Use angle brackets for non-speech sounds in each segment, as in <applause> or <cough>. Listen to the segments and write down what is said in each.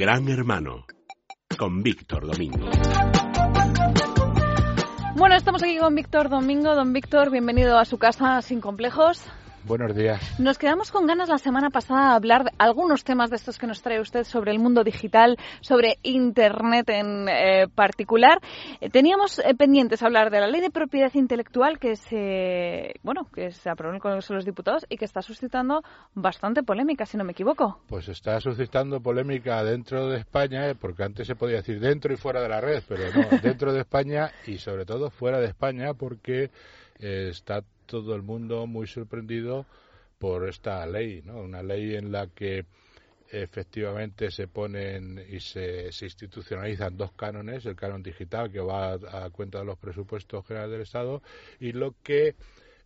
Gran Hermano con Víctor Domingo. Bueno, estamos aquí con Víctor Domingo. Don Víctor, bienvenido a su casa sin complejos. Buenos días. Nos quedamos con ganas la semana pasada de hablar de algunos temas de estos que nos trae usted sobre el mundo digital, sobre Internet en eh, particular. Eh, teníamos eh, pendientes hablar de la ley de propiedad intelectual que se, bueno, que se aprobó en el Congreso de los Diputados y que está suscitando bastante polémica, si no me equivoco. Pues está suscitando polémica dentro de España, porque antes se podía decir dentro y fuera de la red, pero no, <laughs> dentro de España y sobre todo fuera de España porque está todo el mundo muy sorprendido por esta ley, ¿no? Una ley en la que efectivamente se ponen y se, se, institucionalizan dos cánones, el canon digital que va a, cuenta de los presupuestos generales del Estado y lo que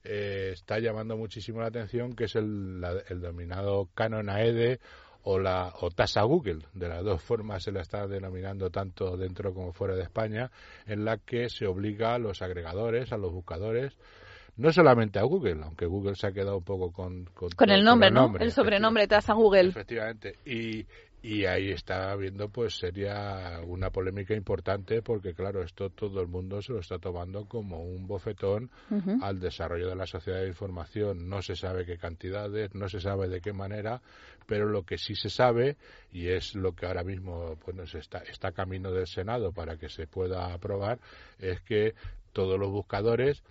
eh, está llamando muchísimo la atención que es el, el denominado canon AEDE o la o tasa Google, de las dos formas se la está denominando tanto dentro como fuera de España, en la que se obliga a los agregadores, a los buscadores, no solamente a Google, aunque Google se ha quedado un poco con... Con, el nombre, ¿no? El sobrenombre tasa Google. Efectivamente. Y, y ahí está habiendo, pues sería una polémica importante porque, claro, esto todo el mundo se lo está tomando como un bofetón al desarrollo de la sociedad de información. No se sabe qué cantidades, no se sabe de qué manera, pero lo que sí se sabe, y es lo que ahora mismo pues, está, está camino del Senado para que se pueda aprobar, es que todos los buscadores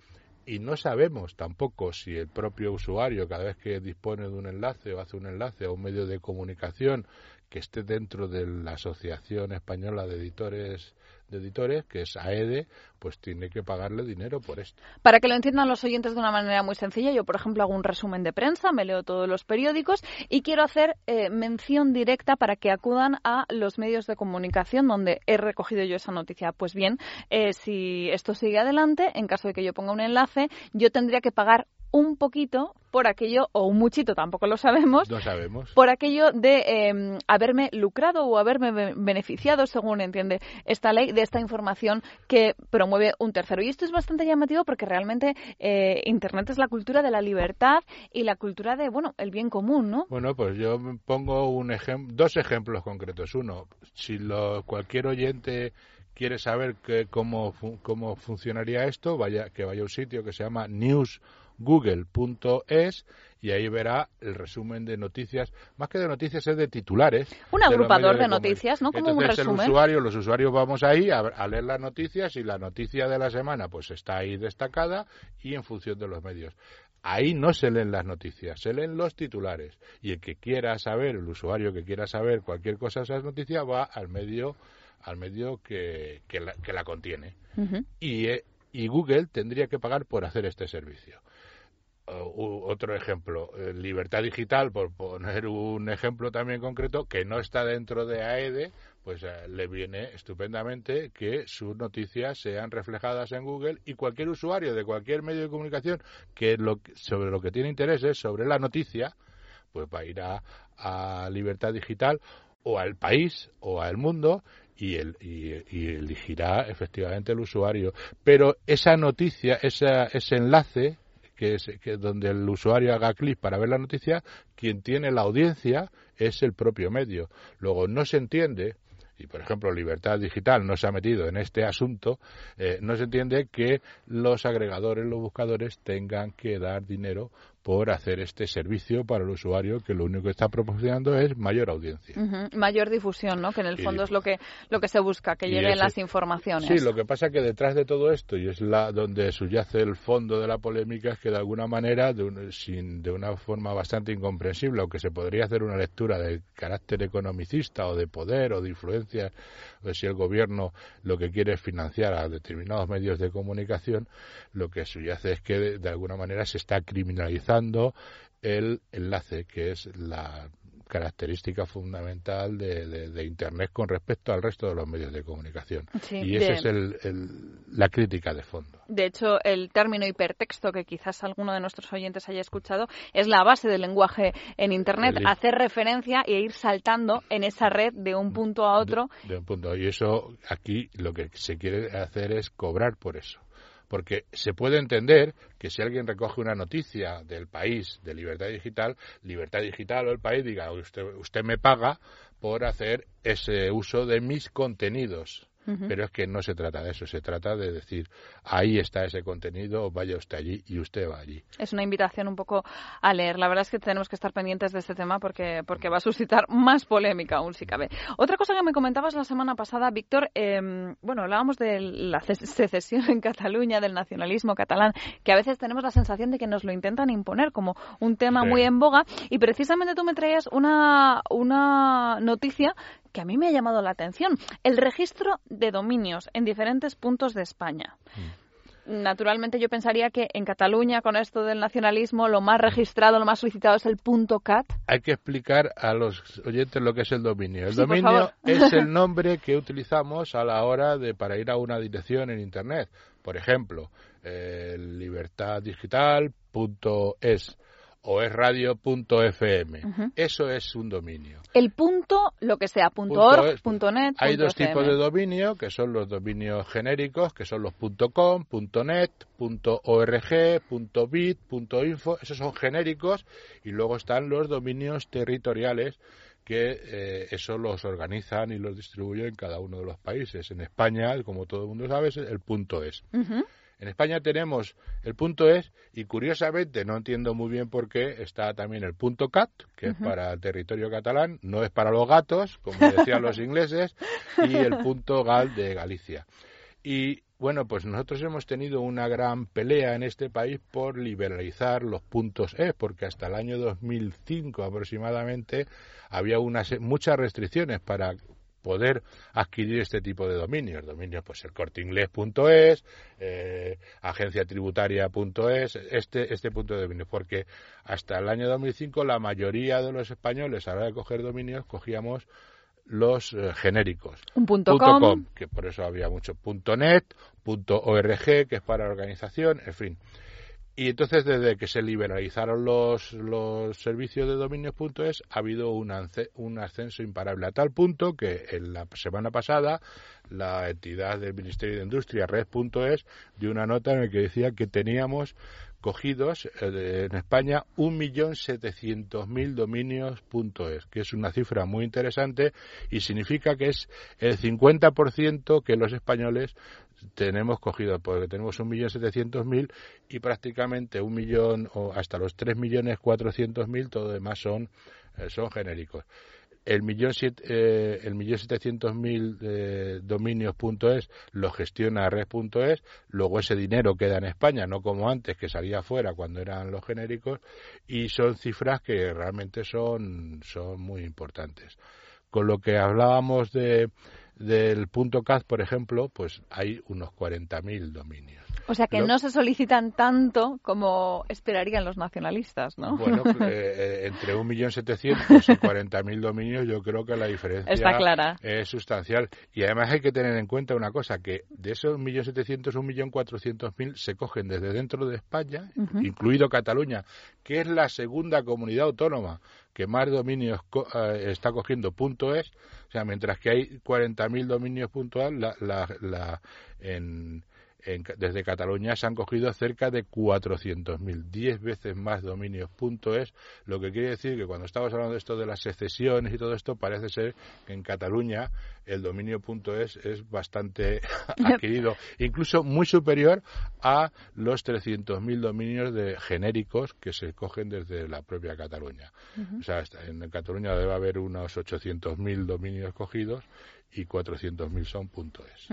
y no sabemos tampoco si el propio usuario, cada vez que dispone de un enlace o hace un enlace a un medio de comunicación que esté dentro de la Asociación Española de Editores de editores, que es AEDE, pues tiene que pagarle dinero por esto. Para que lo entiendan los oyentes de una manera muy sencilla, yo, por ejemplo, hago un resumen de prensa, me leo todos los periódicos y quiero hacer eh, mención directa para que acudan a los medios de comunicación donde he recogido yo esa noticia. Pues bien, eh, si esto sigue adelante, en caso de que yo ponga un enlace, yo tendría que pagar un poquito por aquello, o un muchito, tampoco lo sabemos, no sabemos. por aquello de em, haberme lucrado o haberme beneficiado, según entiende esta ley, de esta información que promueve un tercero. Y esto es bastante llamativo porque realmente eh, Internet es la cultura de la libertad y la cultura de, bueno, el bien común, ¿no? Bueno, pues yo pongo un dos ejemplos concretos. Uno, si lo, cualquier oyente quiere saber que, cómo, cómo funcionaría esto, vaya que vaya a un sitio que se llama News google.es y ahí verá el resumen de noticias, más que de noticias es de titulares. Un agrupador de, noticias, ¿no? Como Entonces, un resumen. El usuario, los usuarios vamos ahí a, leer las noticias y la noticia de la semana pues está ahí destacada y en función de los medios. Ahí no se leen las noticias, se leen los titulares. Y el que quiera saber, el usuario que quiera saber cualquier cosa de esas noticias va al medio al medio que, que, la, contiene. y, eh, y Google tendría que pagar por hacer este servicio. Uh, otro ejemplo, eh, Libertad Digital, por poner un ejemplo también concreto, que no está dentro de AEDE, pues eh, le viene estupendamente que sus noticias sean reflejadas en Google y cualquier usuario de cualquier medio de comunicación que lo, sobre lo que tiene interés es sobre la noticia, pues va a ir a, Libertad Digital o al país o al mundo y, el, y, elegirá efectivamente el usuario. Pero esa noticia, esa, ese enlace que es que donde el usuario haga clic para ver la noticia, quien tiene la audiencia es el propio medio. Luego no se entiende y por ejemplo Libertad Digital no se ha metido en este asunto, eh, no se entiende que los agregadores, los buscadores tengan que dar dinero por hacer este servicio para el usuario que lo único que está proporcionando es mayor audiencia. Mayor difusión, ¿no? Que en el fondo es lo que lo que se busca, que lleguen las informaciones. Sí, lo que pasa que detrás de todo esto y es la donde subyace el fondo de la polémica es que de alguna manera de, sin, de una forma bastante incomprensible, aunque se podría hacer una lectura de carácter economicista o de poder o de influencia, o si el gobierno lo que quiere es financiar a determinados medios de comunicación, lo que subyace es que de alguna manera se está criminalizando el enlace, que es la característica fundamental de, Internet con respecto al resto de los medios de comunicación. y esa es la crítica de fondo. De hecho, el término hipertexto, que quizás alguno de nuestros oyentes haya escuchado, es la base del lenguaje en Internet, hacer referencia e ir saltando en esa red de un punto a otro. de un punto. Y eso aquí lo que se quiere hacer es cobrar por eso porque se puede entender que si alguien recoge una noticia del país de Libertad Digital, Libertad Digital o el país diga, usted, usted me paga por hacer ese uso de mis contenidos. Pero es que no se trata de eso, se trata de decir, ahí está ese contenido, vaya usted allí y usted va allí. Es una invitación un poco a leer. La verdad es que tenemos que estar pendientes de este tema porque, porque va a suscitar más polémica aún si cabe. Otra cosa que me comentabas la semana pasada, Víctor, em, bueno, hablábamos de la secesión en Cataluña, del nacionalismo catalán, que a veces tenemos la sensación de que nos lo intentan imponer como un tema muy en boga y precisamente tú me traías una, una noticia que a mí me ha llamado la atención. El registro de dominios en diferentes puntos de España. Mm. Naturalmente yo pensaría que en Cataluña con esto del nacionalismo lo más registrado, lo más solicitado es el punto .cat. Hay que explicar a los oyentes lo que es el dominio. El dominio es el <laughs> nombre que utilizamos a la hora de para ir a una dirección en internet. Por ejemplo, eh, libertaddigital.es o es radio.fm. Eso es un dominio. El punto, lo que sea, punto .org, punto .net, Hay dos tipos de dominio, que son los dominios genéricos, que son los .com, .net, .org, .bit, .info. Esos son genéricos. Y luego están los dominios territoriales, que eh, eso los organizan y los distribuyen en cada uno de los países. En España, como todo el mundo sabe, es el punto es. En España tenemos el punto es y curiosamente no entiendo muy bien por qué está también el punto cat, que es para el territorio catalán, no es para los gatos, como decían los <laughs> ingleses, y el punto gal de Galicia. Y bueno, pues nosotros hemos tenido una gran pelea en este país por liberalizar los puntos E, porque hasta el año 2005 aproximadamente había unas, muchas restricciones para poder adquirir este tipo de dominios. Dominios, pues el corteinglés.es, eh, agenciatributaria.es, este, este punto de dominio. Porque hasta el año 2005 la mayoría de los españoles a la hora de coger dominios cogíamos los eh, genéricos. Un punto, com. que por eso había mucho punto net, punto org, que es para organización, en fin. Y entonces, desde que se liberalizaron los, los servicios de dominios.es, ha habido un, un ascenso imparable a tal punto que en la semana pasada la entidad del Ministerio de Industria, Red.es, dio una nota en la que decía que teníamos cogidos eh, en España 1.700.000 dominios.es, que es una cifra muy interesante y significa que es el 50% que los españoles tenemos cogido, porque tenemos 1.700.000 y prácticamente un millón o hasta los 3.400.000, todo demás son, eh, son genéricos. El millón, eh, el millón setecientos mil eh, dominios.es lo gestiona red.es, luego ese dinero queda en España, no como antes que salía afuera cuando eran los genéricos, y son cifras que realmente son, son muy importantes. Con lo que hablábamos de, del punto CAD, por ejemplo, pues hay unos 40.000 dominios. O sea que no se solicitan tanto como esperarían los nacionalistas, ¿no? Bueno, <laughs> eh, eh, entre 1.700.000 y 40.000 dominios yo creo que la diferencia es sustancial. Y además hay que tener en cuenta una cosa, que de esos 1.700.000, 1.400.000 se cogen desde dentro de España, incluido Cataluña, que es la segunda comunidad autónoma que más dominios eh, está cogiendo punto es, o sea, mientras que hay 40.000 dominios puntual, la, la, la, en, desde Cataluña se han cogido cerca de 400.000, 10 veces más dominios. Es, lo que quiere decir que cuando estamos hablando de esto de las secesiones y todo esto, parece ser que en Cataluña el dominio es es bastante <laughs> adquirido, incluso muy superior a los 300.000 dominios de genéricos que se cogen desde la propia Cataluña. O sea, en Cataluña debe haber unos 800.000 dominios cogidos y 400.000 son punto es.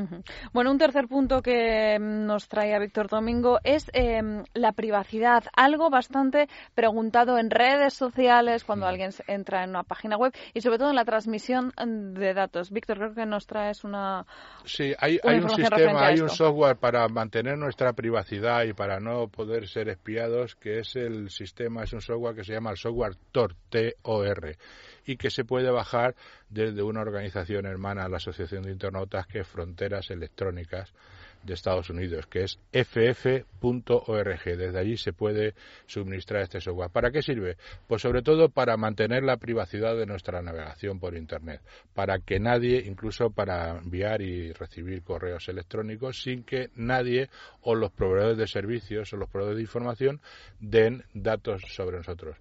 Bueno, un tercer punto que nos trae a Víctor Domingo es em, la privacidad, algo bastante preguntado en redes sociales cuando alguien entra en una página web y sobre todo en la transmisión de datos. Víctor, creo que nos traes una Sí, hay, hay un sistema, hay un software para mantener nuestra privacidad y para no poder ser espiados, que es el sistema, es un software que se llama el software Tor, T-O-R y que se puede bajar desde una organización hermana a la Asociación de Internautas que es Fronteras Electrónicas de Estados Unidos, que es ff.org. Desde allí se puede suministrar este software. ¿Para qué sirve? Pues sobre todo para mantener la privacidad de nuestra navegación por Internet, para que nadie, incluso para enviar y recibir correos electrónicos, sin que nadie o los proveedores de servicios o los proveedores de información den datos sobre nosotros.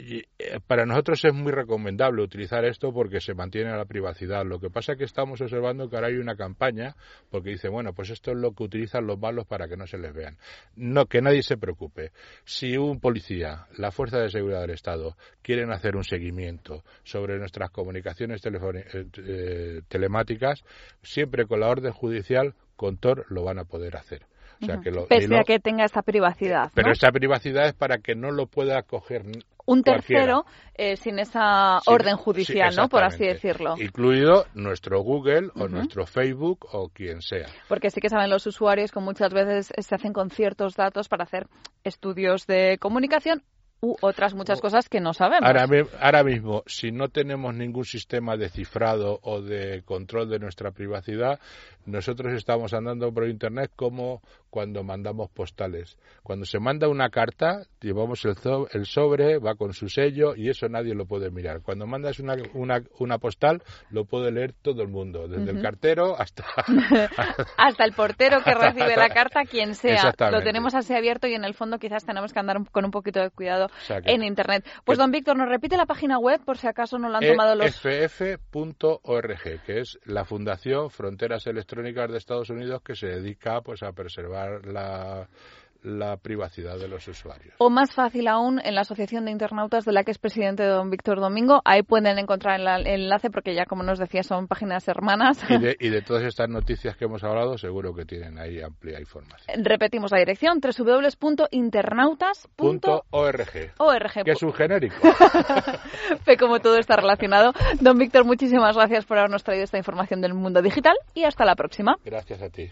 Eh, para nosotros es muy recomendable utilizar esto porque se mantiene la privacidad. Lo que pasa es que estamos observando que ahora hay una campaña porque dice, bueno, pues esto es lo que utilizan los malos para que no se les vean. No, que nadie se preocupe. Si un policía, la Fuerza de Seguridad del Estado, quieren hacer un seguimiento sobre nuestras comunicaciones eh, eh, telemáticas, siempre con la orden judicial, con TOR lo van a poder hacer. O sea, que lo, Pese a que tenga esta privacidad. Pero esta privacidad es para que no lo pueda coger un tercero eh, sin esa orden judicial, ¿no? Por así decirlo. Incluido nuestro Google o nuestro Facebook o quien sea. Porque sí que saben los usuarios que muchas veces se hacen con ciertos datos para hacer estudios de comunicación u otras muchas cosas que no sabemos. Ahora, mismo, si no tenemos ningún sistema de cifrado o de control de nuestra privacidad, nosotros estamos andando por Internet como cuando mandamos postales. Cuando se manda una carta, llevamos el, el sobre, va con su sello y eso nadie lo puede mirar. Cuando mandas una, una, una postal, lo puede leer todo el mundo, desde el cartero hasta... <laughs> hasta el portero que recibe la <laughs> carta, quien sea. Lo tenemos así abierto y en el fondo quizás tenemos que andar con un poquito de cuidado en Internet. Pues don Víctor, ¿nos repite la página web por si acaso no lo han tomado los... ff.org, que es la Fundación Fronteras Electrónicas de Estados Unidos que se dedica pues a preservar la la privacidad de los usuarios. O más fácil aún, en la Asociación de Internautas de la que es presidente don Víctor Domingo, ahí pueden encontrar el enlace porque ya, como nos decía, son páginas hermanas. Y de, <laughs> y de todas estas noticias que hemos hablado, seguro que tienen ahí amplia información. Repetimos la dirección, www.internautas.org. Que es un genérico. <laughs> Ve como todo está relacionado. Don Víctor, muchísimas gracias por habernos traído esta información del mundo digital y hasta la próxima. Gracias a ti.